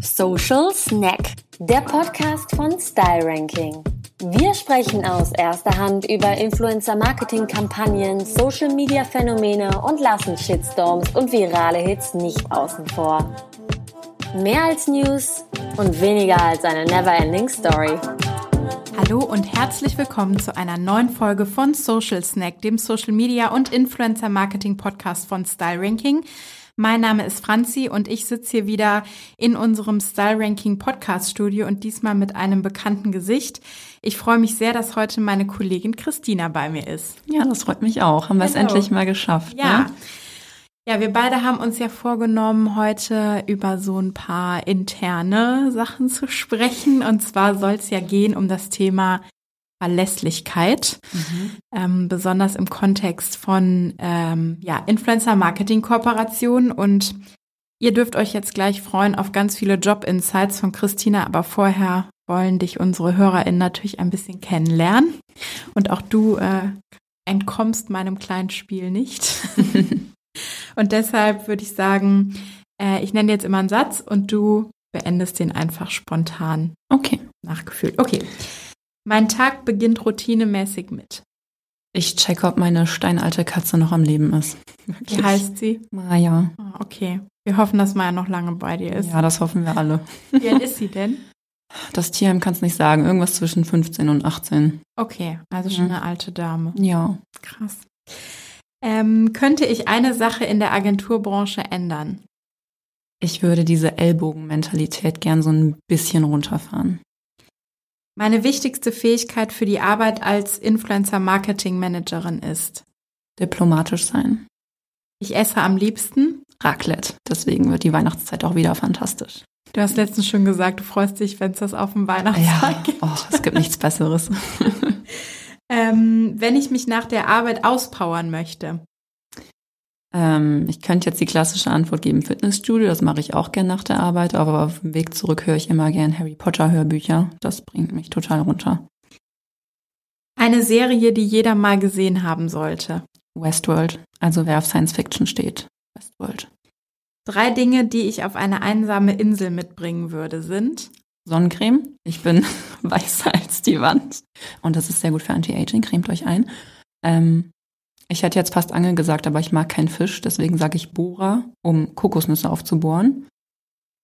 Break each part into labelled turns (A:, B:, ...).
A: Social Snack, der Podcast von Style Ranking. Wir sprechen aus erster Hand über Influencer-Marketing-Kampagnen, Social-Media-Phänomene und lassen Shitstorms und virale Hits nicht außen vor. Mehr als News und weniger als eine never-ending Story.
B: Hallo und herzlich willkommen zu einer neuen Folge von Social Snack, dem Social Media und Influencer Marketing Podcast von Style Ranking. Mein Name ist Franzi und ich sitze hier wieder in unserem Style Ranking Podcast Studio und diesmal mit einem bekannten Gesicht. Ich freue mich sehr, dass heute meine Kollegin Christina bei mir ist.
C: Ja, das freut mich auch. Haben wir es endlich mal geschafft.
B: Ja. Ne? Ja, wir beide haben uns ja vorgenommen, heute über so ein paar interne Sachen zu sprechen. Und zwar soll es ja gehen um das Thema Verlässlichkeit, mhm. ähm, besonders im Kontext von ähm, ja, Influencer-Marketing-Kooperationen. Und ihr dürft euch jetzt gleich freuen auf ganz viele Job-Insights von Christina, aber vorher wollen dich unsere HörerInnen natürlich ein bisschen kennenlernen. Und auch du äh, entkommst meinem kleinen Spiel nicht. und deshalb würde ich sagen, äh, ich nenne jetzt immer einen Satz und du beendest den einfach spontan.
C: Okay.
B: Nachgefühlt. Okay. Mein Tag beginnt routinemäßig mit.
C: Ich checke, ob meine steinalte Katze noch am Leben ist.
B: Wie heißt sie?
C: Maja.
B: Oh, okay. Wir hoffen, dass Maja noch lange bei dir ist.
C: Ja, das hoffen wir alle.
B: Wie alt ist sie denn?
C: Das Tierheim kann es nicht sagen. Irgendwas zwischen 15 und 18.
B: Okay, also schon mhm. eine alte Dame.
C: Ja.
B: Krass. Ähm, könnte ich eine Sache in der Agenturbranche ändern?
C: Ich würde diese Ellbogenmentalität gern so ein bisschen runterfahren.
B: Meine wichtigste Fähigkeit für die Arbeit als Influencer-Marketing-Managerin ist
C: diplomatisch sein.
B: Ich esse am liebsten
C: Raclette. Deswegen wird die Weihnachtszeit auch wieder fantastisch.
B: Du hast letztens schon gesagt, du freust dich, wenn es das auf dem Weihnachtstag ja, gibt.
C: Oh, es gibt nichts Besseres.
B: ähm, wenn ich mich nach der Arbeit auspowern möchte.
C: Ähm, ich könnte jetzt die klassische Antwort geben, Fitnessstudio, das mache ich auch gern nach der Arbeit, aber auf dem Weg zurück höre ich immer gern Harry Potter Hörbücher. Das bringt mich total runter.
B: Eine Serie, die jeder mal gesehen haben sollte.
C: Westworld, also wer auf Science Fiction steht. Westworld.
B: Drei Dinge, die ich auf eine einsame Insel mitbringen würde, sind
C: Sonnencreme. Ich bin weißer als die Wand. Und das ist sehr gut für Anti-Aging. Cremt euch ein. Ähm, ich hätte jetzt fast Angel gesagt, aber ich mag keinen Fisch, deswegen sage ich Bohrer, um Kokosnüsse aufzubohren.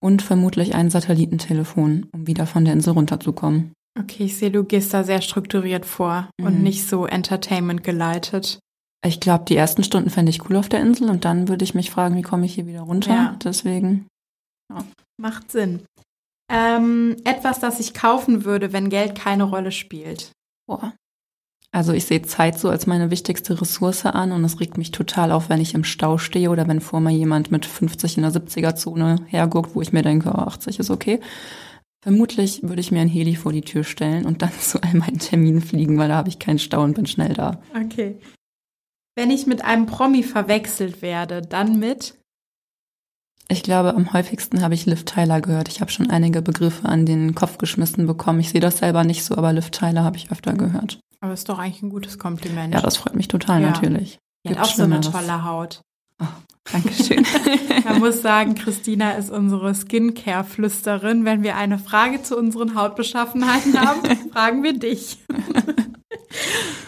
C: Und vermutlich ein Satellitentelefon, um wieder von der Insel runterzukommen.
B: Okay, ich sehe, du gehst da sehr strukturiert vor mhm. und nicht so Entertainment geleitet.
C: Ich glaube, die ersten Stunden fände ich cool auf der Insel und dann würde ich mich fragen, wie komme ich hier wieder runter. Ja. Deswegen.
B: Ja. Macht Sinn. Ähm, etwas, das ich kaufen würde, wenn Geld keine Rolle spielt.
C: Boah. Also ich sehe Zeit so als meine wichtigste Ressource an und es regt mich total auf, wenn ich im Stau stehe oder wenn vor mir jemand mit 50 in der 70er-Zone herguckt, wo ich mir denke, oh, 80 ist okay. Vermutlich würde ich mir ein Heli vor die Tür stellen und dann zu all meinen Terminen fliegen, weil da habe ich keinen Stau und bin schnell da.
B: Okay. Wenn ich mit einem Promi verwechselt werde, dann mit?
C: Ich glaube, am häufigsten habe ich Liv Tyler gehört. Ich habe schon einige Begriffe an den Kopf geschmissen bekommen. Ich sehe das selber nicht so, aber Liv Tyler habe ich öfter gehört.
B: Aber ist doch eigentlich ein gutes Kompliment.
C: Ja, das freut mich total ja. natürlich.
B: Die hat auch so eine tolle Haut.
C: Oh, Dankeschön.
B: Man muss sagen, Christina ist unsere Skincare-Flüsterin. Wenn wir eine Frage zu unseren Hautbeschaffenheiten haben, fragen wir dich.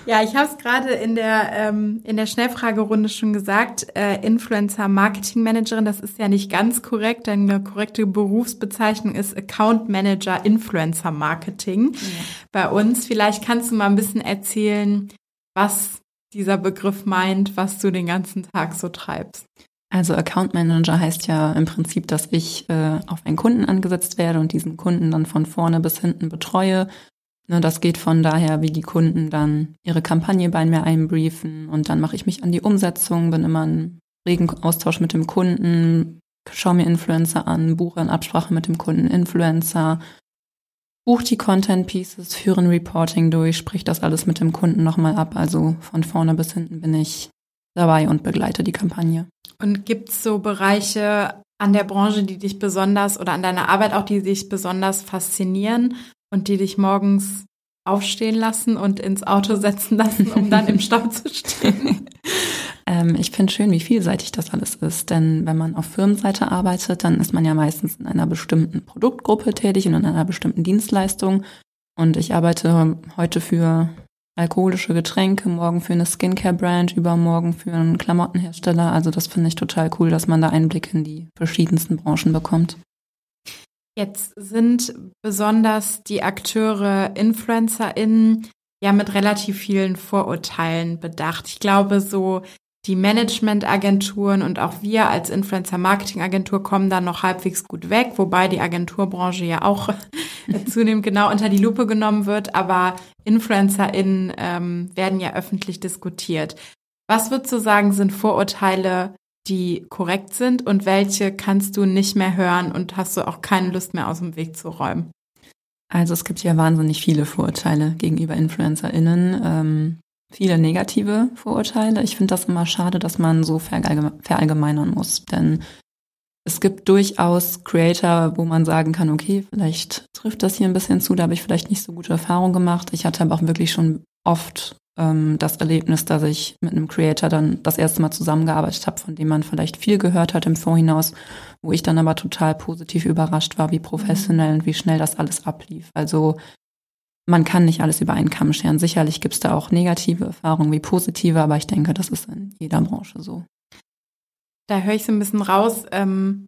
B: Ja, ich habe es gerade in der ähm, in der Schnellfragerunde schon gesagt. Äh, Influencer Marketing Managerin, das ist ja nicht ganz korrekt, denn eine korrekte Berufsbezeichnung ist Account Manager Influencer Marketing. Ja. Bei uns, vielleicht kannst du mal ein bisschen erzählen, was dieser Begriff meint, was du den ganzen Tag so treibst.
C: Also Account Manager heißt ja im Prinzip, dass ich äh, auf einen Kunden angesetzt werde und diesen Kunden dann von vorne bis hinten betreue Ne, das geht von daher, wie die Kunden dann ihre Kampagne bei mir einbriefen und dann mache ich mich an die Umsetzung, bin immer in regen Austausch mit dem Kunden, schaue mir Influencer an, buche in Absprache mit dem Kunden Influencer, buche die Content Pieces, führe ein Reporting durch, sprich das alles mit dem Kunden nochmal ab. Also von vorne bis hinten bin ich dabei und begleite die Kampagne.
B: Und gibt es so Bereiche an der Branche, die dich besonders oder an deiner Arbeit auch, die dich besonders faszinieren und die dich morgens aufstehen lassen und ins Auto setzen lassen, um dann im Stau zu stehen?
C: Ähm, ich finde schön, wie vielseitig das alles ist. Denn wenn man auf Firmenseite arbeitet, dann ist man ja meistens in einer bestimmten Produktgruppe tätig und in einer bestimmten Dienstleistung. Und ich arbeite heute für alkoholische Getränke, morgen für eine Skincare-Brand, übermorgen für einen Klamottenhersteller. Also das finde ich total cool, dass man da Einblick in die verschiedensten Branchen bekommt.
B: Jetzt sind besonders die Akteure, InfluencerInnen ja mit relativ vielen Vorurteilen bedacht. Ich glaube, so die Managementagenturen und auch wir als Influencer-Marketing-Agentur kommen da noch halbwegs gut weg, wobei die Agenturbranche ja auch zunehmend genau unter die Lupe genommen wird. Aber InfluencerInnen ähm, werden ja öffentlich diskutiert. Was würdest du sagen, sind Vorurteile, die korrekt sind und welche kannst du nicht mehr hören und hast du auch keine Lust mehr aus dem Weg zu räumen?
C: Also es gibt ja wahnsinnig viele Vorurteile gegenüber InfluencerInnen. Ähm, viele negative Vorurteile. Ich finde das immer schade, dass man so verallgemeinern muss. Denn es gibt durchaus Creator, wo man sagen kann, okay, vielleicht trifft das hier ein bisschen zu, da habe ich vielleicht nicht so gute Erfahrungen gemacht. Ich hatte aber auch wirklich schon oft ähm, das Erlebnis, dass ich mit einem Creator dann das erste Mal zusammengearbeitet habe, von dem man vielleicht viel gehört hat im Vorhinaus, wo ich dann aber total positiv überrascht war, wie professionell und wie schnell das alles ablief. Also man kann nicht alles über einen Kamm scheren. Sicherlich gibt es da auch negative Erfahrungen wie positive, aber ich denke, das ist in jeder Branche so.
B: Da höre ich so ein bisschen raus, ähm,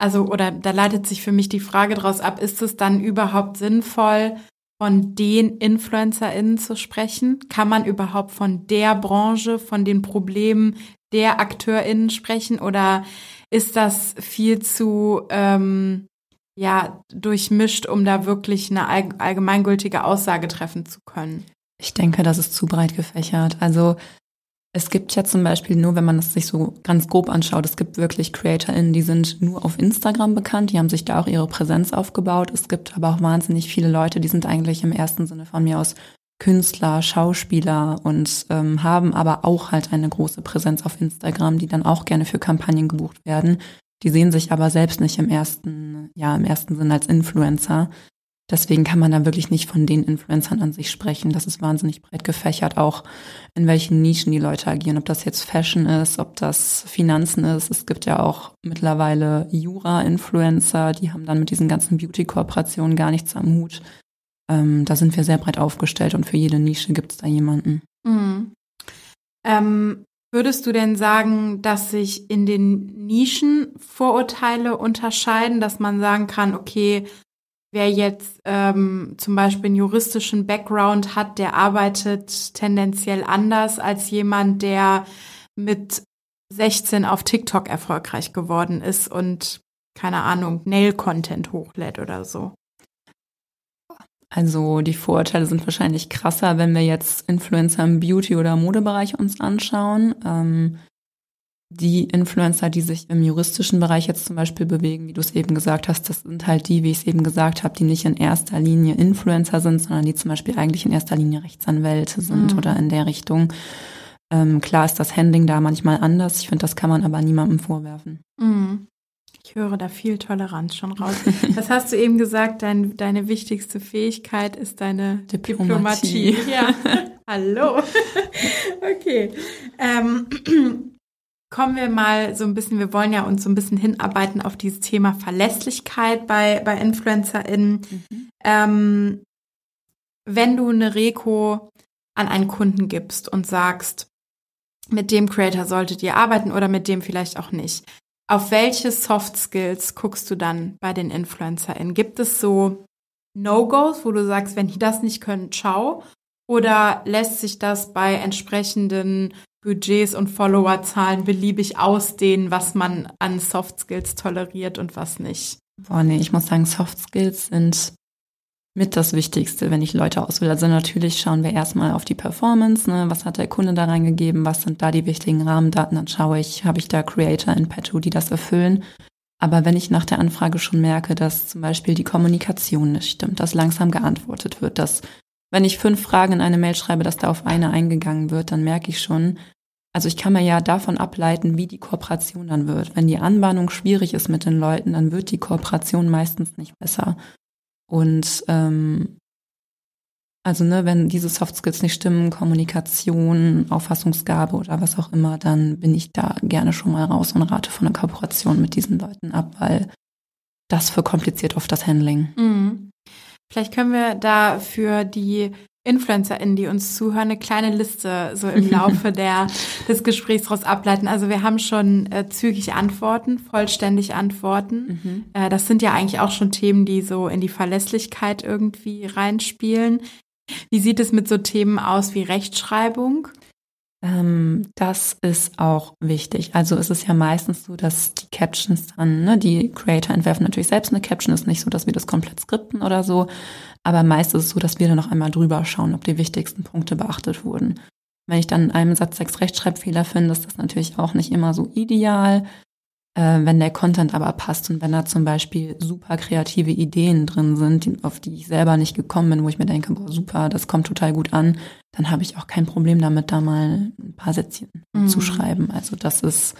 B: also oder da leitet sich für mich die Frage daraus ab, ist es dann überhaupt sinnvoll, von den InfluencerInnen zu sprechen? Kann man überhaupt von der Branche, von den Problemen der AkteurInnen sprechen oder ist das viel zu ähm, ja, durchmischt, um da wirklich eine allgemeingültige Aussage treffen zu können?
C: Ich denke, das ist zu breit gefächert. Also es gibt ja zum Beispiel nur, wenn man das sich so ganz grob anschaut, es gibt wirklich CreatorInnen, die sind nur auf Instagram bekannt, die haben sich da auch ihre Präsenz aufgebaut. Es gibt aber auch wahnsinnig viele Leute, die sind eigentlich im ersten Sinne von mir aus Künstler, Schauspieler und ähm, haben aber auch halt eine große Präsenz auf Instagram, die dann auch gerne für Kampagnen gebucht werden. Die sehen sich aber selbst nicht im ersten, ja, im ersten Sinne als Influencer. Deswegen kann man da wirklich nicht von den Influencern an sich sprechen. Das ist wahnsinnig breit gefächert, auch in welchen Nischen die Leute agieren. Ob das jetzt Fashion ist, ob das Finanzen ist. Es gibt ja auch mittlerweile Jura-Influencer, die haben dann mit diesen ganzen Beauty-Kooperationen gar nichts am Hut. Ähm, da sind wir sehr breit aufgestellt und für jede Nische gibt es da jemanden.
B: Mhm. Ähm, würdest du denn sagen, dass sich in den Nischen Vorurteile unterscheiden, dass man sagen kann, okay, wer jetzt ähm, zum Beispiel einen juristischen Background hat, der arbeitet tendenziell anders als jemand, der mit 16 auf TikTok erfolgreich geworden ist und keine Ahnung, Nail-Content hochlädt oder so.
C: Also die Vorurteile sind wahrscheinlich krasser, wenn wir jetzt Influencer im Beauty- oder Modebereich uns anschauen. Ähm, die Influencer, die sich im juristischen Bereich jetzt zum Beispiel bewegen, wie du es eben gesagt hast, das sind halt die, wie ich es eben gesagt habe, die nicht in erster Linie Influencer sind, sondern die zum Beispiel eigentlich in erster Linie Rechtsanwälte sind mhm. oder in der Richtung. Ähm, klar ist das Handling da manchmal anders. Ich finde, das kann man aber niemandem vorwerfen.
B: Mhm. Ich höre da viel Toleranz schon raus. Was hast du eben gesagt? Dein, deine wichtigste Fähigkeit ist deine Diplomatie. Diplomatie. Ja. Hallo. okay. Ähm, kommen wir mal so ein bisschen, wir wollen ja uns so ein bisschen hinarbeiten auf dieses Thema Verlässlichkeit bei, bei InfluencerInnen. Mhm. Ähm, wenn du eine Reko an einen Kunden gibst und sagst, mit dem Creator solltet ihr arbeiten oder mit dem vielleicht auch nicht. Auf welche Soft Skills guckst du dann bei den InfluencerInnen? Gibt es so No-Gos, wo du sagst, wenn die das nicht können, ciao? Oder lässt sich das bei entsprechenden Budgets und Followerzahlen beliebig ausdehnen, was man an Soft Skills toleriert und was nicht.
C: Boah, nee, ich muss sagen, Soft Skills sind mit das Wichtigste, wenn ich Leute auswähle. Also natürlich schauen wir erstmal auf die Performance, ne? was hat der Kunde da reingegeben, was sind da die wichtigen Rahmendaten, dann schaue ich, habe ich da Creator in petto, die das erfüllen. Aber wenn ich nach der Anfrage schon merke, dass zum Beispiel die Kommunikation nicht stimmt, dass langsam geantwortet wird, dass wenn ich fünf Fragen in eine Mail schreibe, dass da auf eine eingegangen wird, dann merke ich schon, also ich kann mir ja davon ableiten, wie die Kooperation dann wird. Wenn die Anbahnung schwierig ist mit den Leuten, dann wird die Kooperation meistens nicht besser. Und ähm, Also ne, wenn diese Soft Skills nicht stimmen, Kommunikation, Auffassungsgabe oder was auch immer, dann bin ich da gerne schon mal raus und rate von einer Kooperation mit diesen Leuten ab, weil das verkompliziert oft das Handling.
B: Mhm. Vielleicht können wir da für die InfluencerInnen, die uns zuhören, eine kleine Liste so im Laufe der, des Gesprächs daraus ableiten. Also wir haben schon äh, zügig Antworten, vollständig Antworten. Mhm. Äh, das sind ja eigentlich auch schon Themen, die so in die Verlässlichkeit irgendwie reinspielen. Wie sieht es mit so Themen aus wie Rechtschreibung?
C: Ähm, das ist auch wichtig. Also es ist ja meistens so, dass die Captions dann, ne, die Creator entwerfen natürlich selbst eine Caption, ist nicht so, dass wir das komplett skripten oder so, aber meist ist es so, dass wir dann noch einmal drüber schauen, ob die wichtigsten Punkte beachtet wurden. Wenn ich dann in einem Satz sechs Rechtschreibfehler finde, ist das natürlich auch nicht immer so ideal. Äh, wenn der Content aber passt und wenn da zum Beispiel super kreative Ideen drin sind, auf die ich selber nicht gekommen bin, wo ich mir denke, boah, super, das kommt total gut an, dann habe ich auch kein Problem damit, da mal ein paar Sätzchen mhm. zu schreiben. Also das ist,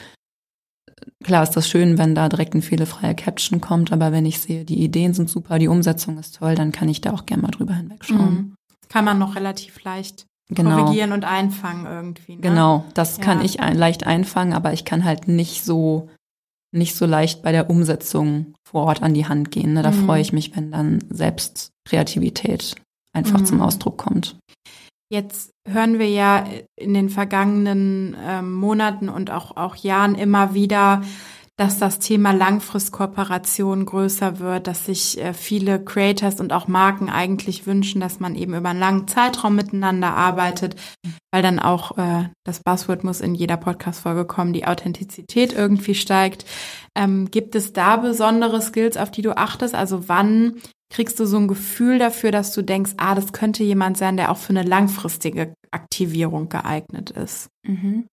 C: klar ist das schön, wenn da direkt ein fehlerfreier Caption kommt, aber wenn ich sehe, die Ideen sind super, die Umsetzung ist toll, dann kann ich da auch gerne mal drüber hinwegschauen. Mhm.
B: Kann man noch relativ leicht genau. korrigieren und einfangen irgendwie. Ne?
C: Genau, das ja. kann ich ein, leicht einfangen, aber ich kann halt nicht so nicht so leicht bei der Umsetzung vor Ort an die Hand gehen. Ne? Da mhm. freue ich mich, wenn dann selbst Kreativität einfach mhm. zum Ausdruck kommt.
B: Jetzt hören wir ja in den vergangenen ähm, Monaten und auch, auch Jahren immer wieder, dass das Thema Langfristkooperation größer wird, dass sich äh, viele Creators und auch Marken eigentlich wünschen, dass man eben über einen langen Zeitraum miteinander arbeitet, weil dann auch äh, das Buzzword muss in jeder Podcast-Folge kommen, die Authentizität irgendwie steigt. Ähm, gibt es da besondere Skills, auf die du achtest? Also wann kriegst du so ein Gefühl dafür, dass du denkst, ah, das könnte jemand sein, der auch für eine langfristige Aktivierung geeignet ist?
C: Mhm.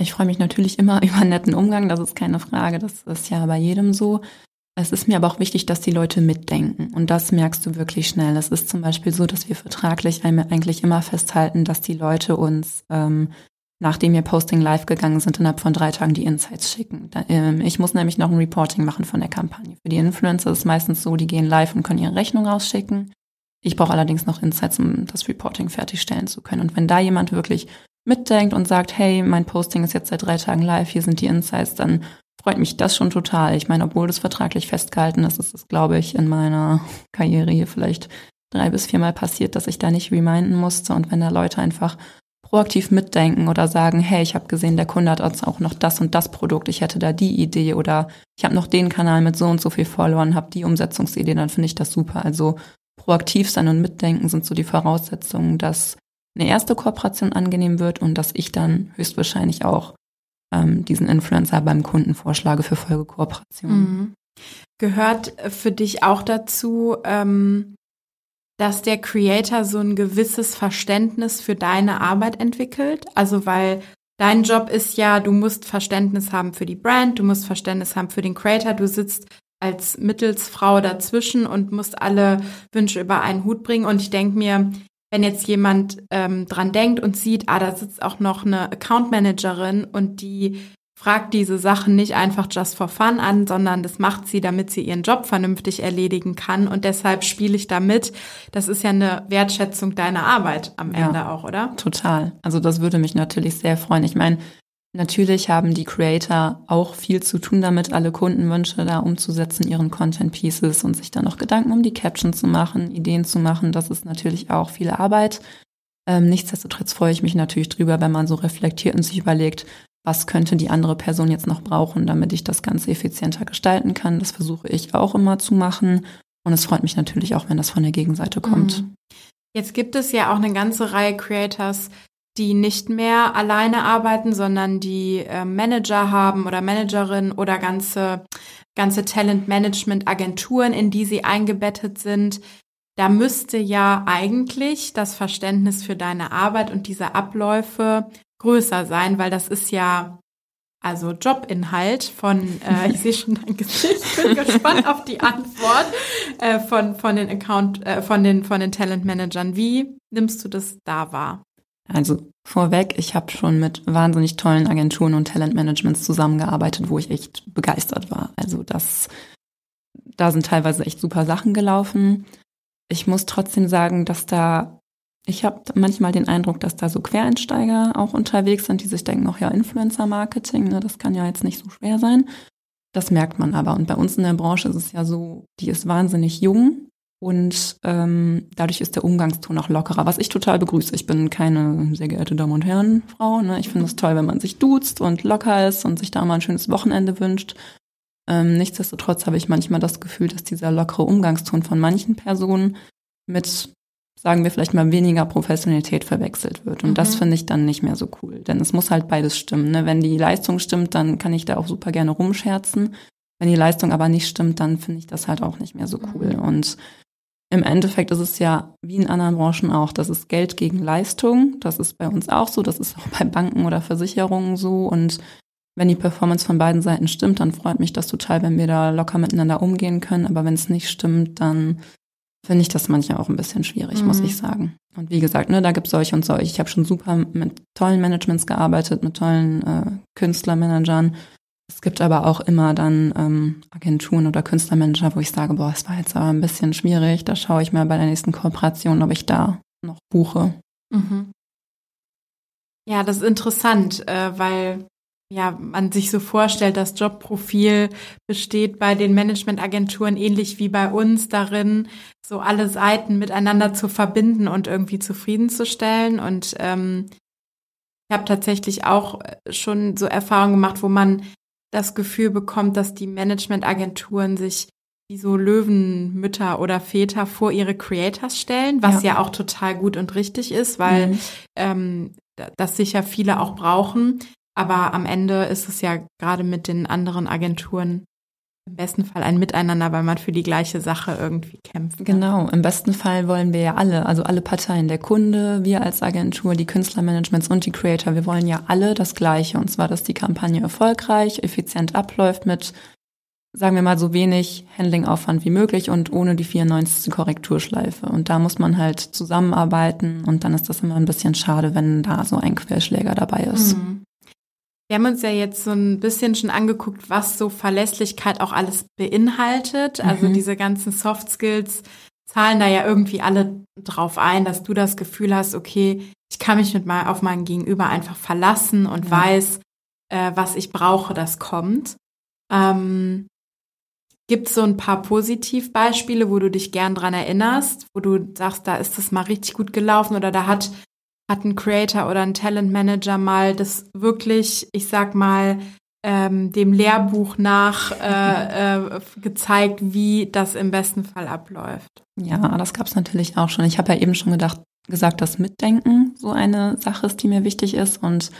C: Ich freue mich natürlich immer über netten Umgang, das ist keine Frage, das ist ja bei jedem so. Es ist mir aber auch wichtig, dass die Leute mitdenken und das merkst du wirklich schnell. Es ist zum Beispiel so, dass wir vertraglich eigentlich immer festhalten, dass die Leute uns, ähm, nachdem wir Posting live gegangen sind, innerhalb von drei Tagen die Insights schicken. Da, ähm, ich muss nämlich noch ein Reporting machen von der Kampagne. Für die Influencer ist es meistens so, die gehen live und können ihre Rechnung rausschicken. Ich brauche allerdings noch Insights, um das Reporting fertigstellen zu können. Und wenn da jemand wirklich mitdenkt und sagt, hey, mein Posting ist jetzt seit drei Tagen live, hier sind die Insights, dann freut mich das schon total. Ich meine, obwohl das vertraglich festgehalten ist, ist es, glaube ich, in meiner Karriere hier vielleicht drei bis viermal passiert, dass ich da nicht reminden musste. Und wenn da Leute einfach proaktiv mitdenken oder sagen, hey, ich habe gesehen, der Kunde hat auch noch das und das Produkt, ich hätte da die Idee oder ich habe noch den Kanal mit so und so viel Followern, habe die Umsetzungsidee, dann finde ich das super. Also proaktiv sein und mitdenken sind so die Voraussetzungen, dass eine erste Kooperation angenehm wird und dass ich dann höchstwahrscheinlich auch ähm, diesen Influencer beim Kunden vorschlage für Folgekooperationen. Mhm.
B: Gehört für dich auch dazu, ähm, dass der Creator so ein gewisses Verständnis für deine Arbeit entwickelt? Also weil dein Job ist ja, du musst Verständnis haben für die Brand, du musst Verständnis haben für den Creator, du sitzt als Mittelsfrau dazwischen und musst alle Wünsche über einen Hut bringen. Und ich denke mir, wenn jetzt jemand ähm, dran denkt und sieht, ah, da sitzt auch noch eine Account Managerin und die fragt diese Sachen nicht einfach just for fun an, sondern das macht sie, damit sie ihren Job vernünftig erledigen kann und deshalb spiele ich da mit. Das ist ja eine Wertschätzung deiner Arbeit am Ende ja, auch, oder?
C: Total. Also das würde mich natürlich sehr freuen. Ich meine, Natürlich haben die Creator auch viel zu tun damit, alle Kundenwünsche da umzusetzen, ihren Content Pieces und sich dann noch Gedanken um die Caption zu machen, Ideen zu machen. Das ist natürlich auch viel Arbeit. Ähm, nichtsdestotrotz freue ich mich natürlich drüber, wenn man so reflektiert und sich überlegt, was könnte die andere Person jetzt noch brauchen, damit ich das Ganze effizienter gestalten kann. Das versuche ich auch immer zu machen. Und es freut mich natürlich auch, wenn das von der Gegenseite kommt. Mhm.
B: Jetzt gibt es ja auch eine ganze Reihe Creators, die nicht mehr alleine arbeiten, sondern die äh, Manager haben oder Managerin oder ganze, ganze Talent-Management-Agenturen, in die sie eingebettet sind. Da müsste ja eigentlich das Verständnis für deine Arbeit und diese Abläufe größer sein, weil das ist ja also Jobinhalt von, äh, ich sehe schon dein Gesicht, ich bin gespannt auf die Antwort äh, von, von den Account, äh, von den, von den Talent-Managern. Wie nimmst du das da wahr?
C: Also vorweg, ich habe schon mit wahnsinnig tollen Agenturen und Talentmanagements zusammengearbeitet, wo ich echt begeistert war. Also das, da sind teilweise echt super Sachen gelaufen. Ich muss trotzdem sagen, dass da Ich habe manchmal den Eindruck, dass da so Quereinsteiger auch unterwegs sind, die sich denken, ach ja, Influencer-Marketing, ne, das kann ja jetzt nicht so schwer sein. Das merkt man aber. Und bei uns in der Branche ist es ja so, die ist wahnsinnig jung und ähm, dadurch ist der Umgangston auch lockerer, was ich total begrüße. Ich bin keine sehr geehrte Damen und Herren Frau. Ne? Ich finde es toll, wenn man sich duzt und locker ist und sich da mal ein schönes Wochenende wünscht. Ähm, nichtsdestotrotz habe ich manchmal das Gefühl, dass dieser lockere Umgangston von manchen Personen mit, sagen wir vielleicht mal, weniger Professionalität verwechselt wird. Und mhm. das finde ich dann nicht mehr so cool. Denn es muss halt beides stimmen. Ne? Wenn die Leistung stimmt, dann kann ich da auch super gerne rumscherzen. Wenn die Leistung aber nicht stimmt, dann finde ich das halt auch nicht mehr so cool. Mhm. Und im Endeffekt ist es ja wie in anderen Branchen auch, das ist Geld gegen Leistung. Das ist bei uns auch so, das ist auch bei Banken oder Versicherungen so. Und wenn die Performance von beiden Seiten stimmt, dann freut mich das total, wenn wir da locker miteinander umgehen können. Aber wenn es nicht stimmt, dann finde ich das manchmal auch ein bisschen schwierig, mhm. muss ich sagen. Und wie gesagt, ne, da gibt es solche und solche. Ich habe schon super mit tollen Managements gearbeitet, mit tollen äh, Künstlermanagern. Es gibt aber auch immer dann ähm, Agenturen oder Künstlermanager, wo ich sage, boah, es war jetzt aber ein bisschen schwierig. Da schaue ich mal bei der nächsten Kooperation, ob ich da noch buche. Mhm.
B: Ja, das ist interessant, äh, weil ja, man sich so vorstellt, das Jobprofil besteht bei den Managementagenturen ähnlich wie bei uns darin, so alle Seiten miteinander zu verbinden und irgendwie zufriedenzustellen. Und ähm, ich habe tatsächlich auch schon so Erfahrungen gemacht, wo man das Gefühl bekommt, dass die Managementagenturen sich wie so Löwenmütter oder Väter vor ihre Creators stellen, was ja, ja auch total gut und richtig ist, weil mhm. ähm, das sicher viele auch brauchen. Aber am Ende ist es ja gerade mit den anderen Agenturen im besten Fall ein Miteinander, weil man für die gleiche Sache irgendwie kämpft.
C: Ne? Genau, im besten Fall wollen wir ja alle, also alle Parteien, der Kunde, wir als Agentur, die Künstlermanagements und die Creator, wir wollen ja alle das Gleiche. Und zwar, dass die Kampagne erfolgreich, effizient abläuft mit, sagen wir mal, so wenig Handlingaufwand wie möglich und ohne die 94. Korrekturschleife. Und da muss man halt zusammenarbeiten und dann ist das immer ein bisschen schade, wenn da so ein Querschläger dabei ist. Mhm.
B: Wir haben uns ja jetzt so ein bisschen schon angeguckt, was so Verlässlichkeit auch alles beinhaltet. Also mhm. diese ganzen Soft Skills zahlen da ja irgendwie alle drauf ein, dass du das Gefühl hast, okay, ich kann mich mit mal auf mein Gegenüber einfach verlassen und ja. weiß, äh, was ich brauche, das kommt. Ähm, Gibt es so ein paar Positivbeispiele, wo du dich gern dran erinnerst, wo du sagst, da ist das mal richtig gut gelaufen oder da hat hat ein Creator oder ein Talent Manager mal das wirklich, ich sag mal, ähm, dem Lehrbuch nach äh, äh, gezeigt, wie das im besten Fall abläuft.
C: Ja, das gab es natürlich auch schon. Ich habe ja eben schon gedacht, gesagt, dass Mitdenken so eine Sache ist, die mir wichtig ist. Und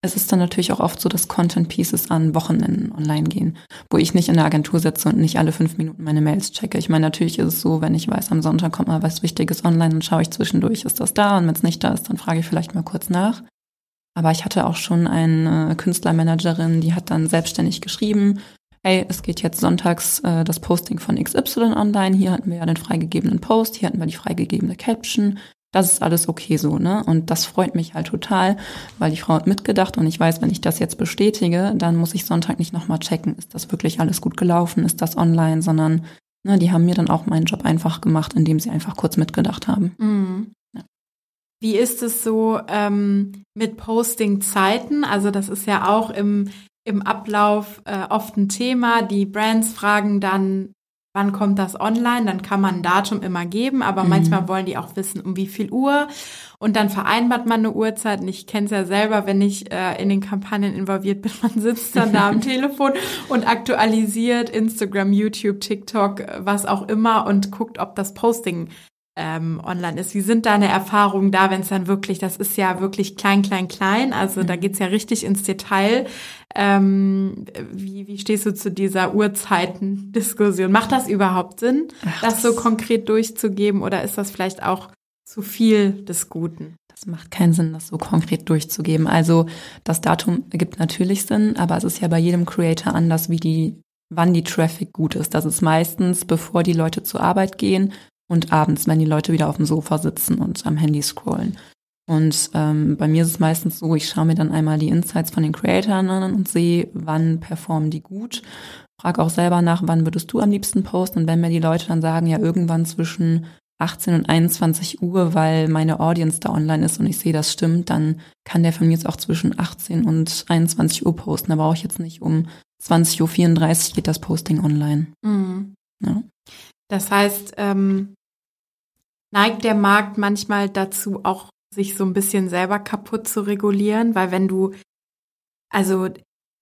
C: es ist dann natürlich auch oft so, dass Content Pieces an Wochenenden online gehen, wo ich nicht in der Agentur sitze und nicht alle fünf Minuten meine Mails checke. Ich meine, natürlich ist es so, wenn ich weiß, am Sonntag kommt mal was Wichtiges online, dann schaue ich zwischendurch, ist das da? Und wenn es nicht da ist, dann frage ich vielleicht mal kurz nach. Aber ich hatte auch schon eine Künstlermanagerin, die hat dann selbstständig geschrieben, hey, es geht jetzt sonntags äh, das Posting von XY online, hier hatten wir ja den freigegebenen Post, hier hatten wir die freigegebene Caption, das ist alles okay so, ne? Und das freut mich halt total, weil die Frau hat mitgedacht und ich weiß, wenn ich das jetzt bestätige, dann muss ich Sonntag nicht nochmal checken, ist das wirklich alles gut gelaufen, ist das online, sondern ne, die haben mir dann auch meinen Job einfach gemacht, indem sie einfach kurz mitgedacht haben. Mhm.
B: Ja. Wie ist es so ähm, mit Posting-Zeiten? Also das ist ja auch im, im Ablauf äh, oft ein Thema. Die Brands fragen dann wann kommt das online, dann kann man ein Datum immer geben, aber mhm. manchmal wollen die auch wissen, um wie viel Uhr. Und dann vereinbart man eine Uhrzeit. Und ich kenne es ja selber, wenn ich äh, in den Kampagnen involviert bin, man sitzt dann da am Telefon und aktualisiert Instagram, YouTube, TikTok, was auch immer und guckt, ob das Posting ähm, online ist. Wie sind deine Erfahrungen da, wenn es dann wirklich, das ist ja wirklich klein, klein, klein, also mhm. da geht's ja richtig ins Detail. Ähm, wie, wie stehst du zu dieser Uhrzeiten-Diskussion? Macht das überhaupt Sinn, Ach, das, das so konkret durchzugeben oder ist das vielleicht auch zu viel des Guten?
C: Das macht keinen Sinn, das so konkret durchzugeben. Also das Datum ergibt natürlich Sinn, aber es ist ja bei jedem Creator anders, wie die wann die Traffic gut ist. Das ist meistens, bevor die Leute zur Arbeit gehen und abends, wenn die Leute wieder auf dem Sofa sitzen und am Handy scrollen. Und ähm, bei mir ist es meistens so, ich schaue mir dann einmal die Insights von den Creatoren an und sehe, wann performen die gut. Frag auch selber nach, wann würdest du am liebsten posten? Und wenn mir die Leute dann sagen, ja, irgendwann zwischen 18 und 21 Uhr, weil meine Audience da online ist und ich sehe, das stimmt, dann kann der von mir jetzt auch zwischen 18 und 21 Uhr posten. Da brauche ich jetzt nicht um 20.34 Uhr geht das Posting online. Mhm.
B: Ja. Das heißt, ähm, neigt der Markt manchmal dazu, auch sich so ein bisschen selber kaputt zu regulieren, weil wenn du, also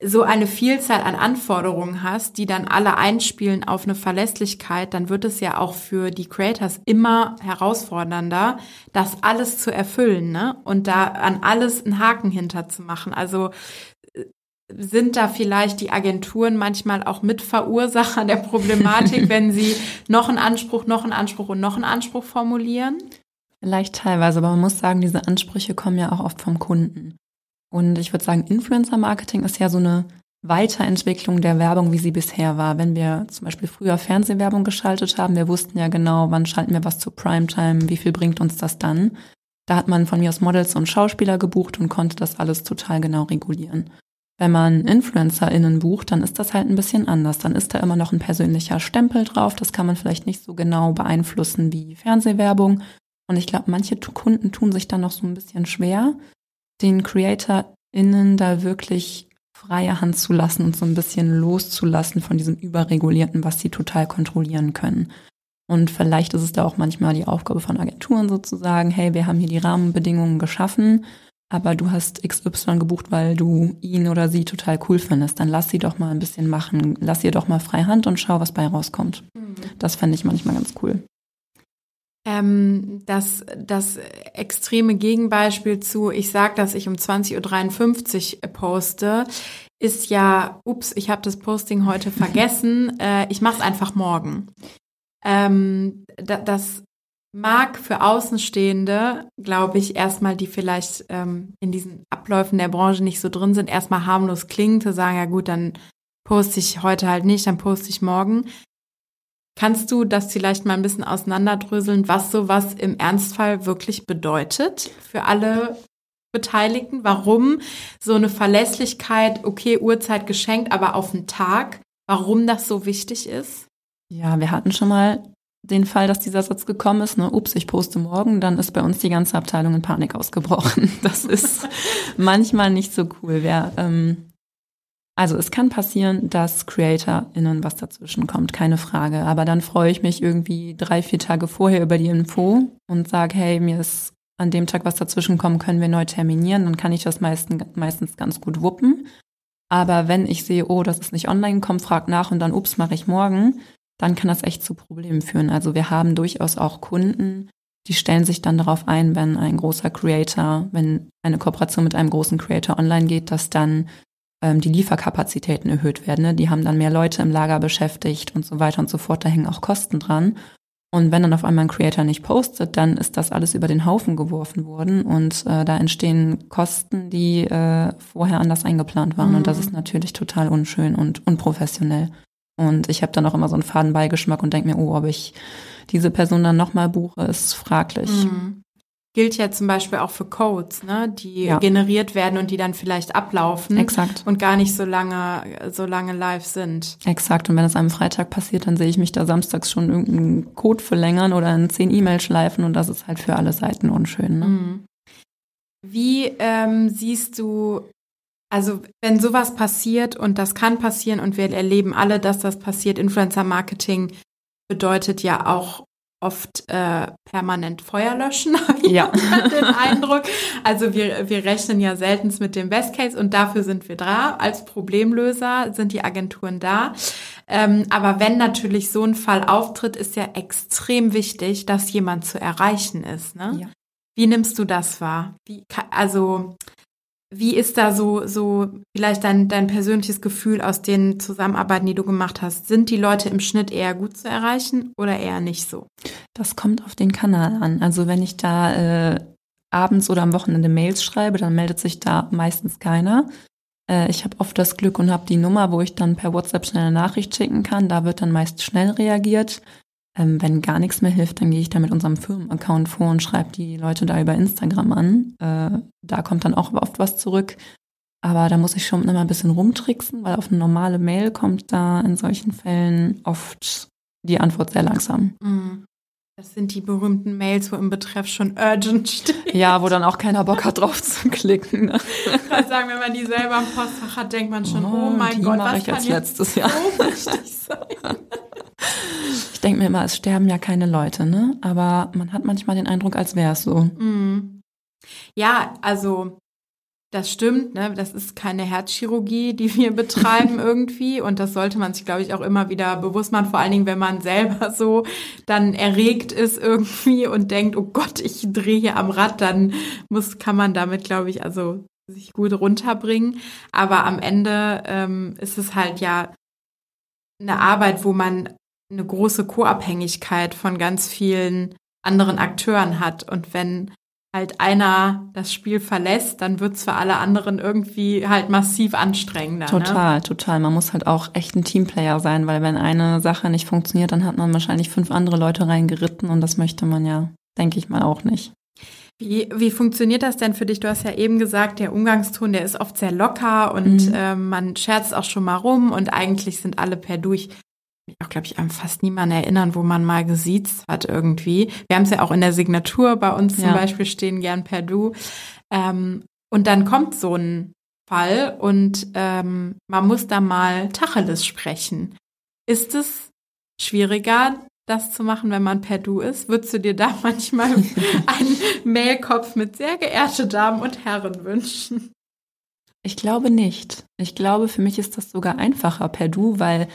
B: so eine Vielzahl an Anforderungen hast, die dann alle einspielen auf eine Verlässlichkeit, dann wird es ja auch für die Creators immer herausfordernder, das alles zu erfüllen, ne? Und da an alles einen Haken hinter zu machen. Also sind da vielleicht die Agenturen manchmal auch Mitverursacher der Problematik, wenn sie noch einen Anspruch, noch einen Anspruch und noch einen Anspruch formulieren?
C: Vielleicht teilweise, aber man muss sagen, diese Ansprüche kommen ja auch oft vom Kunden. Und ich würde sagen, Influencer-Marketing ist ja so eine Weiterentwicklung der Werbung, wie sie bisher war. Wenn wir zum Beispiel früher Fernsehwerbung geschaltet haben, wir wussten ja genau, wann schalten wir was zu Primetime, wie viel bringt uns das dann. Da hat man von mir aus Models und Schauspieler gebucht und konnte das alles total genau regulieren. Wenn man InfluencerInnen bucht, dann ist das halt ein bisschen anders. Dann ist da immer noch ein persönlicher Stempel drauf. Das kann man vielleicht nicht so genau beeinflussen wie Fernsehwerbung. Und ich glaube, manche Kunden tun sich dann noch so ein bisschen schwer, den CreatorInnen da wirklich freie Hand zu lassen und so ein bisschen loszulassen von diesem Überregulierten, was sie total kontrollieren können. Und vielleicht ist es da auch manchmal die Aufgabe von Agenturen sozusagen, hey, wir haben hier die Rahmenbedingungen geschaffen, aber du hast XY gebucht, weil du ihn oder sie total cool findest. Dann lass sie doch mal ein bisschen machen, lass ihr doch mal frei Hand und schau, was bei rauskommt. Mhm. Das fände ich manchmal ganz cool.
B: Ähm, das, das extreme Gegenbeispiel zu, ich sage, dass ich um 20.53 Uhr poste, ist ja, ups, ich habe das Posting heute vergessen, äh, ich mache es einfach morgen. Ähm, da, das mag für Außenstehende, glaube ich, erstmal, die vielleicht ähm, in diesen Abläufen der Branche nicht so drin sind, erstmal harmlos klingen, zu sagen, ja gut, dann poste ich heute halt nicht, dann poste ich morgen. Kannst du das vielleicht mal ein bisschen auseinanderdröseln, was sowas im Ernstfall wirklich bedeutet für alle Beteiligten? Warum so eine Verlässlichkeit, okay, Uhrzeit geschenkt, aber auf den Tag, warum das so wichtig ist?
C: Ja, wir hatten schon mal den Fall, dass dieser Satz gekommen ist, ne, ups, ich poste morgen, dann ist bei uns die ganze Abteilung in Panik ausgebrochen. Das ist manchmal nicht so cool. Wer ähm, also es kann passieren, dass CreatorInnen was dazwischen kommt, keine Frage. Aber dann freue ich mich irgendwie drei, vier Tage vorher über die Info und sage, hey, mir ist an dem Tag was dazwischen kommen, können wir neu terminieren. Dann kann ich das meistens, meistens ganz gut wuppen. Aber wenn ich sehe, oh, das ist nicht online gekommen, frag nach und dann, ups, mache ich morgen, dann kann das echt zu Problemen führen. Also wir haben durchaus auch Kunden, die stellen sich dann darauf ein, wenn ein großer Creator, wenn eine Kooperation mit einem großen Creator online geht, dass dann ähm, die Lieferkapazitäten erhöht werden. Ne? Die haben dann mehr Leute im Lager beschäftigt und so weiter und so fort. Da hängen auch Kosten dran. Und wenn dann auf einmal ein Creator nicht postet, dann ist das alles über den Haufen geworfen worden und äh, da entstehen Kosten, die äh, vorher anders eingeplant waren. Mhm. Und das ist natürlich total unschön und unprofessionell. Und ich habe dann auch immer so einen Fadenbeigeschmack und denke mir, oh, ob ich diese Person dann nochmal buche, ist fraglich.
B: Mhm gilt ja zum Beispiel auch für Codes, ne, die ja. generiert werden und die dann vielleicht ablaufen.
C: Exakt.
B: Und gar nicht so lange, so lange live sind.
C: Exakt. Und wenn es am Freitag passiert, dann sehe ich mich da samstags schon irgendeinen Code verlängern oder in zehn E-Mails schleifen und das ist halt für alle Seiten unschön. Ne? Mhm.
B: Wie ähm, siehst du, also wenn sowas passiert und das kann passieren und wir erleben alle, dass das passiert, Influencer Marketing bedeutet ja auch oft äh, permanent Feuer löschen,
C: ja.
B: den Eindruck. Also wir, wir rechnen ja selten mit dem Best Case und dafür sind wir da. Als Problemlöser sind die Agenturen da. Ähm, aber wenn natürlich so ein Fall auftritt, ist ja extrem wichtig, dass jemand zu erreichen ist. Ne? Ja. Wie nimmst du das wahr? Wie, also wie ist da so, so vielleicht dein, dein persönliches Gefühl aus den Zusammenarbeiten, die du gemacht hast? Sind die Leute im Schnitt eher gut zu erreichen oder eher nicht so?
C: Das kommt auf den Kanal an. Also wenn ich da äh, abends oder am Wochenende Mails schreibe, dann meldet sich da meistens keiner. Äh, ich habe oft das Glück und habe die Nummer, wo ich dann per WhatsApp schnell eine Nachricht schicken kann. Da wird dann meist schnell reagiert. Ähm, wenn gar nichts mehr hilft, dann gehe ich da mit unserem Firmenaccount vor und schreibe die Leute da über Instagram an. Äh, da kommt dann auch oft was zurück. Aber da muss ich schon immer ein bisschen rumtricksen, weil auf eine normale Mail kommt da in solchen Fällen oft die Antwort sehr langsam.
B: Mhm. Das sind die berühmten Mails, wo im Betreff schon urgent steht.
C: Ja, wo dann auch keiner Bock hat, drauf zu klicken. Ne?
B: Ich kann sagen, wenn man die selber im Postfach hat, denkt man schon, oh,
C: Oh,
B: mein
C: die
B: Gott,
C: mache
B: was
C: ich
B: kann jetzt
C: letztes Jahr.
B: so sein?
C: Ich denke mir immer, es sterben ja keine Leute, ne? Aber man hat manchmal den Eindruck, als wäre es so.
B: Mhm. Ja, also das stimmt, ne? Das ist keine Herzchirurgie, die wir betreiben irgendwie. Und das sollte man sich, glaube ich, auch immer wieder bewusst machen, vor allen Dingen, wenn man selber so dann erregt ist irgendwie und denkt, oh Gott, ich drehe hier am Rad, dann muss, kann man damit, glaube ich, also sich gut runterbringen. Aber am Ende ähm, ist es halt ja eine Arbeit, wo man eine große Co-Abhängigkeit von ganz vielen anderen Akteuren hat. Und wenn halt einer das Spiel verlässt, dann wird es für alle anderen irgendwie halt massiv anstrengender. Ne?
C: Total, total. Man muss halt auch echt ein Teamplayer sein, weil wenn eine Sache nicht funktioniert, dann hat man wahrscheinlich fünf andere Leute reingeritten und das möchte man ja, denke ich mal, auch nicht.
B: Wie, wie funktioniert das denn für dich? Du hast ja eben gesagt, der Umgangston, der ist oft sehr locker und
C: Mhm.
B: ähm, man scherzt auch schon mal rum und eigentlich sind alle per Du. Auch, glaube ich, an fast niemanden erinnern, wo man mal gesiezt hat irgendwie. Wir haben es ja auch in der Signatur bei uns zum
C: Ja.
B: Beispiel stehen gern per Du. Ähm, und dann kommt so ein Fall und ähm, man muss da mal Tacheles sprechen. Ist es schwieriger, das zu machen, wenn man per Du ist? Würdest du dir da manchmal einen Mailkopf mit sehr geehrte Damen und Herren wünschen?
C: Ich glaube nicht. Ich glaube, für mich ist das sogar einfacher per Du, weil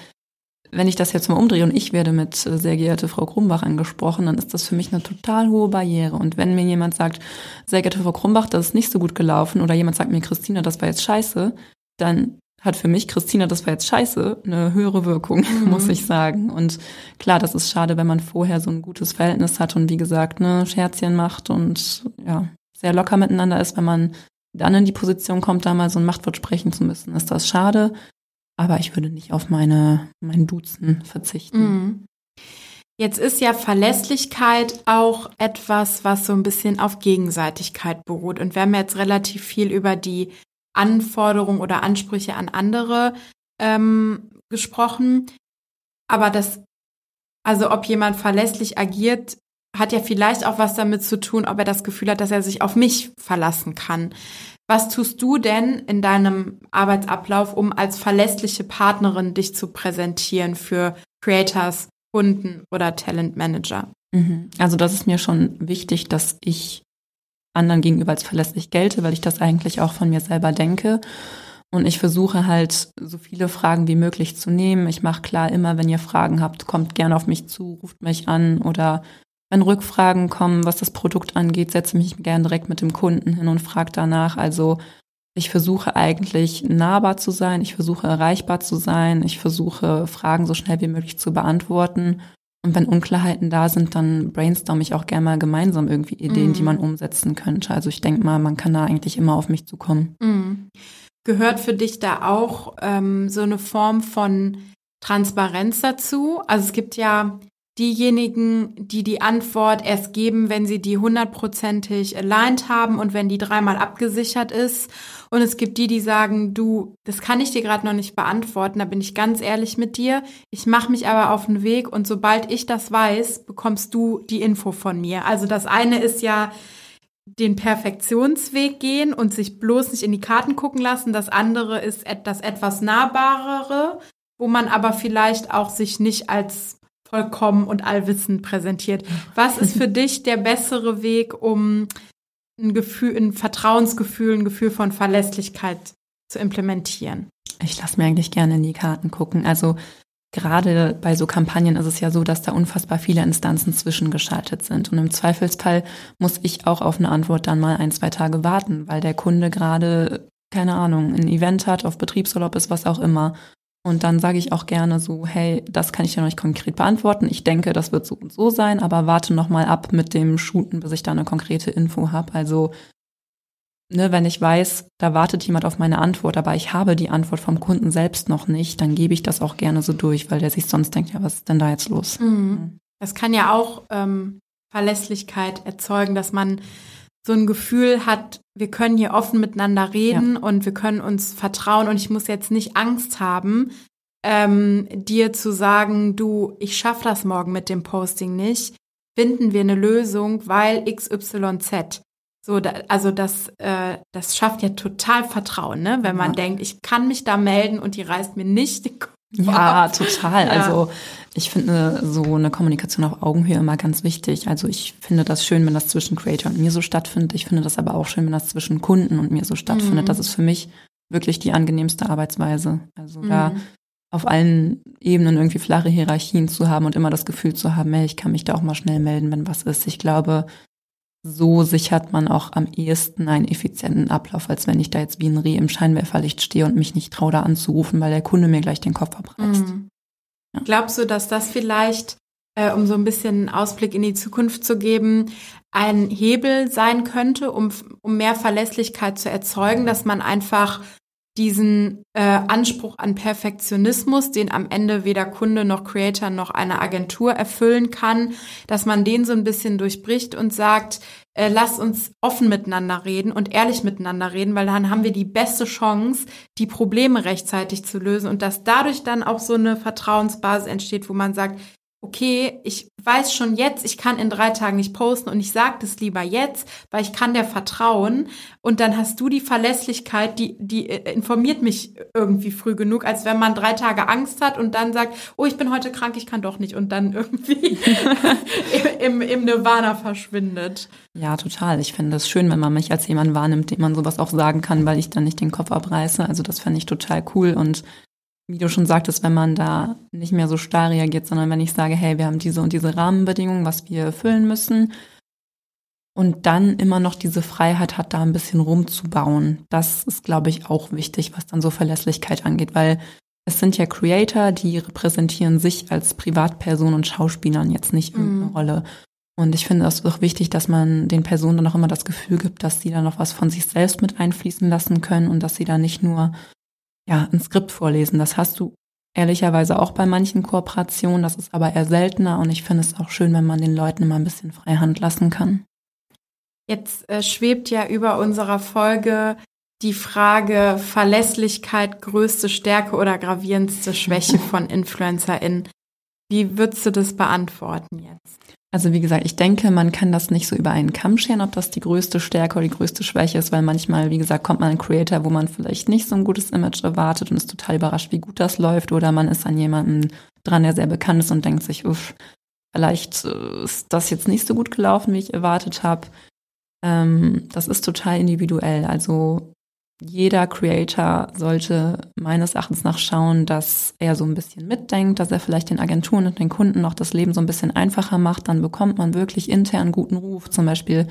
C: wenn ich das jetzt mal umdrehe und ich werde mit äh, sehr geehrte Frau Krumbach angesprochen, dann ist das für mich eine total hohe Barriere. Und wenn mir jemand sagt, sehr geehrte Frau Krumbach, das ist nicht so gut gelaufen, oder jemand sagt mir, Christina, das war jetzt scheiße, dann hat für mich Christina, das war jetzt scheiße, eine höhere Wirkung, muss ich sagen. Und klar, das ist schade, wenn man vorher so ein gutes Verhältnis hat und wie gesagt, ne, Scherzchen macht und ja, sehr locker miteinander ist, wenn man dann in die Position kommt, da mal so ein Machtwort sprechen zu müssen, ist das schade. Aber ich würde nicht auf meine, mein Duzen verzichten.
B: Mhm. Jetzt ist ja Verlässlichkeit auch etwas, was so ein bisschen auf Gegenseitigkeit beruht. Und wir haben jetzt relativ viel über die Anforderungen oder Ansprüche an andere ähm, gesprochen. Aber das, also ob jemand verlässlich agiert, hat ja vielleicht auch was damit zu tun, ob er das Gefühl hat, dass er sich auf mich verlassen kann. Was tust du denn in deinem Arbeitsablauf, um als verlässliche Partnerin dich zu präsentieren für Creators, Kunden oder Talentmanager?
C: Mhm. Also das ist mir schon wichtig, dass ich anderen gegenüber als verlässlich gelte, weil ich das eigentlich auch von mir selber denke. Und ich versuche halt so viele Fragen wie möglich zu nehmen. Ich mache klar immer, wenn ihr Fragen habt, kommt gerne auf mich zu, ruft mich an oder wenn Rückfragen kommen, was das Produkt angeht, setze mich gern direkt mit dem Kunden hin und frage danach. Also ich versuche eigentlich nahbar zu sein, ich versuche erreichbar zu sein, ich versuche Fragen so schnell wie möglich zu beantworten. Und wenn Unklarheiten da sind, dann brainstorm ich auch gerne mal gemeinsam irgendwie Ideen,
B: Mhm.
C: die man umsetzen könnte. Also ich denke mal, man kann da eigentlich immer auf mich zukommen.
B: Mhm. Gehört für dich da auch ähm, so eine Form von Transparenz dazu? Also es gibt ja diejenigen, die die Antwort erst geben, wenn sie die hundertprozentig aligned haben und wenn die dreimal abgesichert ist. Und es gibt die, die sagen, du, das kann ich dir gerade noch nicht beantworten, da bin ich ganz ehrlich mit dir. Ich mache mich aber auf den Weg und sobald ich das weiß, bekommst du die Info von mir. Also das eine ist ja den Perfektionsweg gehen und sich bloß nicht in die Karten gucken lassen. Das andere ist das etwas nahbarere, wo man aber vielleicht auch sich nicht als vollkommen und allwissend präsentiert. Was ist für dich der bessere Weg, um ein Gefühl, ein Vertrauensgefühl, ein Gefühl von Verlässlichkeit zu implementieren?
C: Ich lasse mir eigentlich gerne in die Karten gucken. Also gerade bei so Kampagnen ist es ja so, dass da unfassbar viele Instanzen zwischengeschaltet sind. Und im Zweifelsfall muss ich auch auf eine Antwort dann mal ein, zwei Tage warten, weil der Kunde gerade, keine Ahnung, ein Event hat, auf Betriebsurlaub ist, was auch immer. Und dann sage ich auch gerne so, hey, das kann ich dir noch nicht konkret beantworten. Ich denke, das wird so und so sein, aber warte noch mal ab mit dem Shooten, bis ich da eine konkrete Info habe. Also ne, wenn ich weiß, da wartet jemand auf meine Antwort, aber ich habe die Antwort vom Kunden selbst noch nicht, dann gebe ich das auch gerne so durch, weil der sich sonst denkt, ja, was ist denn da jetzt los?
B: Mhm. Das kann ja auch ähm, Verlässlichkeit erzeugen, dass man so ein Gefühl hat, wir können hier offen miteinander reden und wir können uns vertrauen und ich muss jetzt nicht Angst haben, ähm, dir zu sagen, du, ich schaffe das morgen mit dem Posting nicht. finden wir eine Lösung, weil XYZ. So, da, also das, äh, das schafft ja total Vertrauen, ne? wenn man ja. denkt, ich kann mich da melden und die reißt mir nicht den Kopf
C: ja, total. Ja. Also ich finde so eine Kommunikation auf Augenhöhe immer ganz wichtig. Also ich finde das schön, wenn das zwischen Creator und mir so stattfindet. Ich finde das aber auch schön, wenn das zwischen Kunden und mir so stattfindet. Mhm. Das ist für mich wirklich die angenehmste Arbeitsweise. Also mhm. da auf allen Ebenen irgendwie flache Hierarchien zu haben und immer das Gefühl zu haben, hey, ich kann mich da auch mal schnell melden, wenn was ist. Ich glaube, so sichert man auch am ehesten einen effizienten Ablauf, als wenn ich da jetzt wie ein Reh im Scheinwerferlicht stehe und mich nicht traue, da anzurufen, weil der Kunde mir gleich den Kopf abreißt. Mhm.
B: Ja. Glaubst du, dass das vielleicht, äh, um so ein bisschen Ausblick in die Zukunft zu geben, ein Hebel sein könnte, um, um mehr Verlässlichkeit zu erzeugen, dass man einfach diesen äh, Anspruch an Perfektionismus, den am Ende weder Kunde noch Creator noch eine Agentur erfüllen kann, dass man den so ein bisschen durchbricht und sagt, äh, lass uns offen miteinander reden und ehrlich miteinander reden, weil dann haben wir die beste Chance, die Probleme rechtzeitig zu lösen und dass dadurch dann auch so eine Vertrauensbasis entsteht, wo man sagt, okay, ich weiß schon jetzt, ich kann in drei Tagen nicht posten und ich sage das lieber jetzt, weil ich kann der vertrauen und dann hast du die Verlässlichkeit, die, die äh, informiert mich irgendwie früh genug, als wenn man drei Tage Angst hat und dann sagt, oh, ich bin heute krank, ich kann doch nicht und dann irgendwie im, im Nirvana verschwindet.
C: Ja, total. Ich finde es schön, wenn man mich als jemand wahrnimmt, dem man sowas auch sagen kann, weil ich dann nicht den Kopf abreiße. Also das fände ich total cool und wie du schon sagtest, wenn man da nicht mehr so starr reagiert, sondern wenn ich sage, hey, wir haben diese und diese Rahmenbedingungen, was wir erfüllen müssen. Und dann immer noch diese Freiheit hat, da ein bisschen rumzubauen. Das ist, glaube ich, auch wichtig, was dann so Verlässlichkeit angeht, weil es sind ja Creator, die repräsentieren sich als Privatperson und Schauspielern jetzt nicht irgendeine mhm. Rolle. Und ich finde es auch wichtig, dass man den Personen dann auch immer das Gefühl gibt, dass sie da noch was von sich selbst mit einfließen lassen können und dass sie da nicht nur ja, ein Skript vorlesen. Das hast du ehrlicherweise auch bei manchen Kooperationen, das ist aber eher seltener und ich finde es auch schön, wenn man den Leuten immer ein bisschen freie Hand lassen kann.
B: Jetzt äh, schwebt ja über unserer Folge die Frage Verlässlichkeit, größte Stärke oder gravierendste Schwäche von InfluencerInnen. Wie würdest du das beantworten jetzt?
C: Also wie gesagt, ich denke, man kann das nicht so über einen Kamm scheren, ob das die größte Stärke oder die größte Schwäche ist, weil manchmal, wie gesagt, kommt man ein Creator, wo man vielleicht nicht so ein gutes Image erwartet und ist total überrascht, wie gut das läuft, oder man ist an jemanden dran, der sehr bekannt ist und denkt sich, uff, vielleicht äh, ist das jetzt nicht so gut gelaufen, wie ich erwartet habe. Ähm, das ist total individuell. Also jeder Creator sollte meines Erachtens nach schauen, dass er so ein bisschen mitdenkt, dass er vielleicht den Agenturen und den Kunden noch das Leben so ein bisschen einfacher macht. Dann bekommt man wirklich intern guten Ruf. Zum Beispiel,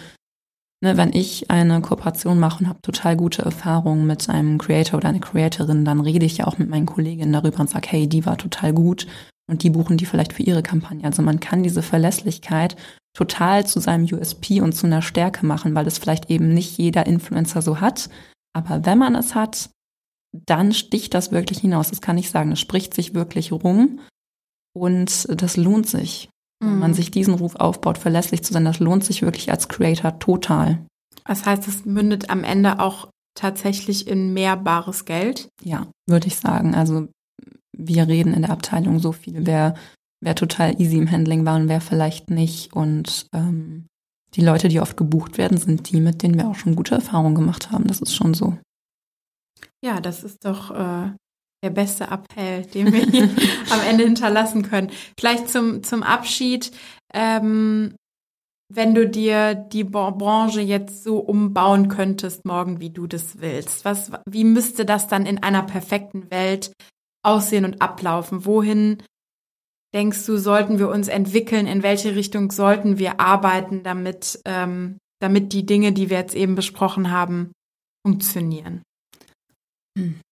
C: ne, wenn ich eine Kooperation mache und habe total gute Erfahrungen mit einem Creator oder einer Creatorin, dann rede ich ja auch mit meinen Kolleginnen darüber und sage, hey, die war total gut und die buchen die vielleicht für ihre Kampagne. Also man kann diese Verlässlichkeit total zu seinem USP und zu einer Stärke machen, weil es vielleicht eben nicht jeder Influencer so hat aber wenn man es hat, dann sticht das wirklich hinaus. Das kann ich sagen. Es spricht sich wirklich rum und das lohnt sich. Wenn man mhm. sich diesen Ruf aufbaut, verlässlich zu sein, das lohnt sich wirklich als Creator total.
B: Das heißt, es mündet am Ende auch tatsächlich in mehr bares Geld?
C: Ja, würde ich sagen. Also wir reden in der Abteilung so viel, wer, wer total easy im Handling war und wer vielleicht nicht. Und ähm, die Leute, die oft gebucht werden, sind die, mit denen wir auch schon gute Erfahrungen gemacht haben. Das ist schon so.
B: Ja, das ist doch äh, der beste Appell, den wir hier am Ende hinterlassen können. Vielleicht zum, zum Abschied. Ähm, wenn du dir die Branche jetzt so umbauen könntest morgen, wie du das willst, was, wie müsste das dann in einer perfekten Welt aussehen und ablaufen? Wohin denkst du, sollten wir uns entwickeln? In welche Richtung sollten wir arbeiten, damit, ähm, damit die Dinge, die wir jetzt eben besprochen haben, funktionieren?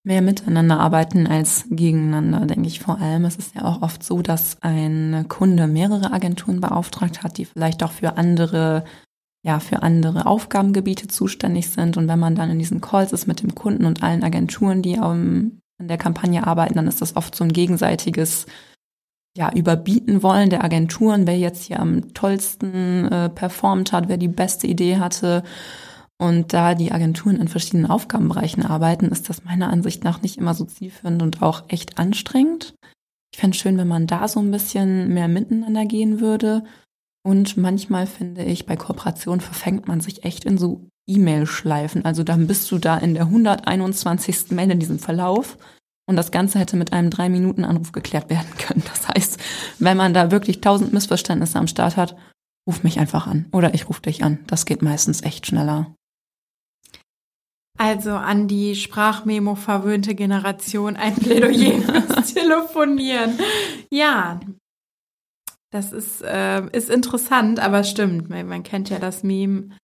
C: Mehr miteinander arbeiten als gegeneinander, denke ich vor allem. Es ist ja auch oft so, dass ein Kunde mehrere Agenturen beauftragt hat, die vielleicht auch für andere, ja, für andere Aufgabengebiete zuständig sind. Und wenn man dann in diesen Calls ist mit dem Kunden und allen Agenturen, die an der Kampagne arbeiten, dann ist das oft so ein gegenseitiges ja, überbieten wollen der Agenturen, wer jetzt hier am tollsten äh, performt hat, wer die beste Idee hatte. Und da die Agenturen in verschiedenen Aufgabenbereichen arbeiten, ist das meiner Ansicht nach nicht immer so zielführend und auch echt anstrengend. Ich fände es schön, wenn man da so ein bisschen mehr miteinander gehen würde. Und manchmal finde ich, bei Kooperation verfängt man sich echt in so E-Mail-Schleifen. Also dann bist du da in der 121. Mail in diesem Verlauf. Und das Ganze hätte mit einem drei Minuten Anruf geklärt werden können. Das heißt, wenn man da wirklich tausend Missverständnisse am Start hat, ruf mich einfach an. Oder ich rufe dich an. Das geht meistens echt schneller.
B: Also an die Sprachmemo verwöhnte Generation ein Plädoyer fürs Telefonieren. Ja, das ist, äh, ist interessant, aber stimmt. Man, man kennt ja das Meme.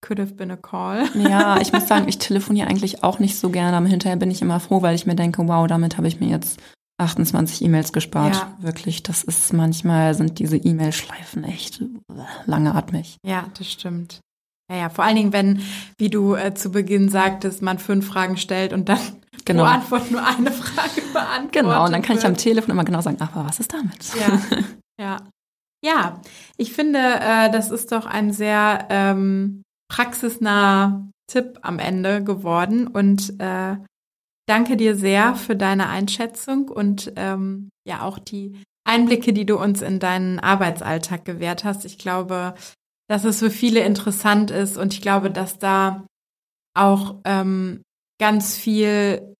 B: Could have been a call.
C: Ja, ich muss sagen, ich telefoniere eigentlich auch nicht so gerne, aber hinterher bin ich immer froh, weil ich mir denke, wow, damit habe ich mir jetzt 28 E-Mails gespart. Ja. Wirklich, das ist manchmal sind diese E-Mail-Schleifen echt langatmig.
B: Ja, das stimmt. Ja, ja, vor allen Dingen, wenn, wie du äh, zu Beginn sagtest, man fünf Fragen stellt und dann genau. pro Antwort nur eine Frage beantwortet.
C: Genau, und dann kann ich am Telefon immer genau sagen, aber was ist damit?
B: Ja, ja. Ja, ich finde, äh, das ist doch ein sehr ähm, praxisnaher Tipp am Ende geworden und äh, danke dir sehr für deine Einschätzung und ähm, ja auch die Einblicke, die du uns in deinen Arbeitsalltag gewährt hast. Ich glaube, dass es für viele interessant ist und ich glaube, dass da auch ähm, ganz viel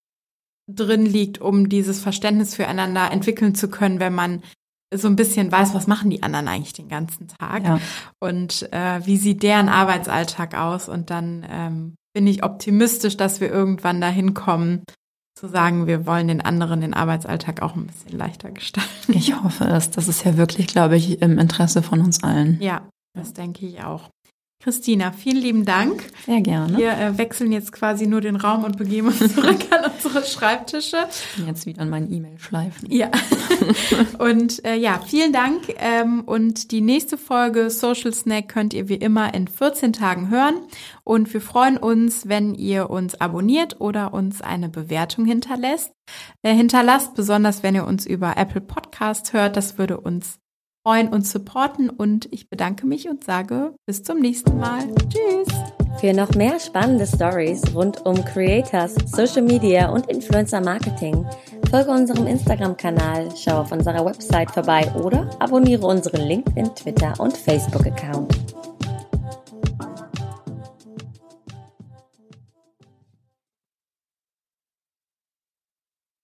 B: drin liegt, um dieses Verständnis füreinander entwickeln zu können, wenn man so ein bisschen weiß, was machen die anderen eigentlich den ganzen Tag ja. und äh, wie sieht deren Arbeitsalltag aus und dann ähm, bin ich optimistisch, dass wir irgendwann dahin kommen, zu sagen, wir wollen den anderen den Arbeitsalltag auch ein bisschen leichter gestalten.
C: Ich hoffe es. Das ist ja wirklich, glaube ich, im Interesse von uns allen.
B: Ja, das denke ich auch. Christina, vielen lieben Dank.
C: Sehr gerne.
B: Wir äh, wechseln jetzt quasi nur den Raum und begeben uns zurück an unsere Schreibtische.
C: Jetzt wieder an meinen E-Mail-Schleifen.
B: Ja. und äh, ja, vielen Dank. Ähm, und die nächste Folge Social Snack könnt ihr wie immer in 14 Tagen hören. Und wir freuen uns, wenn ihr uns abonniert oder uns eine Bewertung hinterlässt. Äh, hinterlasst, besonders wenn ihr uns über Apple Podcast hört. Das würde uns freuen und supporten. Und ich bedanke mich und sage bis zum nächsten Mal. Tschüss.
A: Für noch mehr spannende Stories rund um Creators, Social Media und Influencer Marketing folge unserem Instagram-Kanal, schau auf unserer Website vorbei oder abonniere unseren LinkedIn, Twitter und Facebook-Account.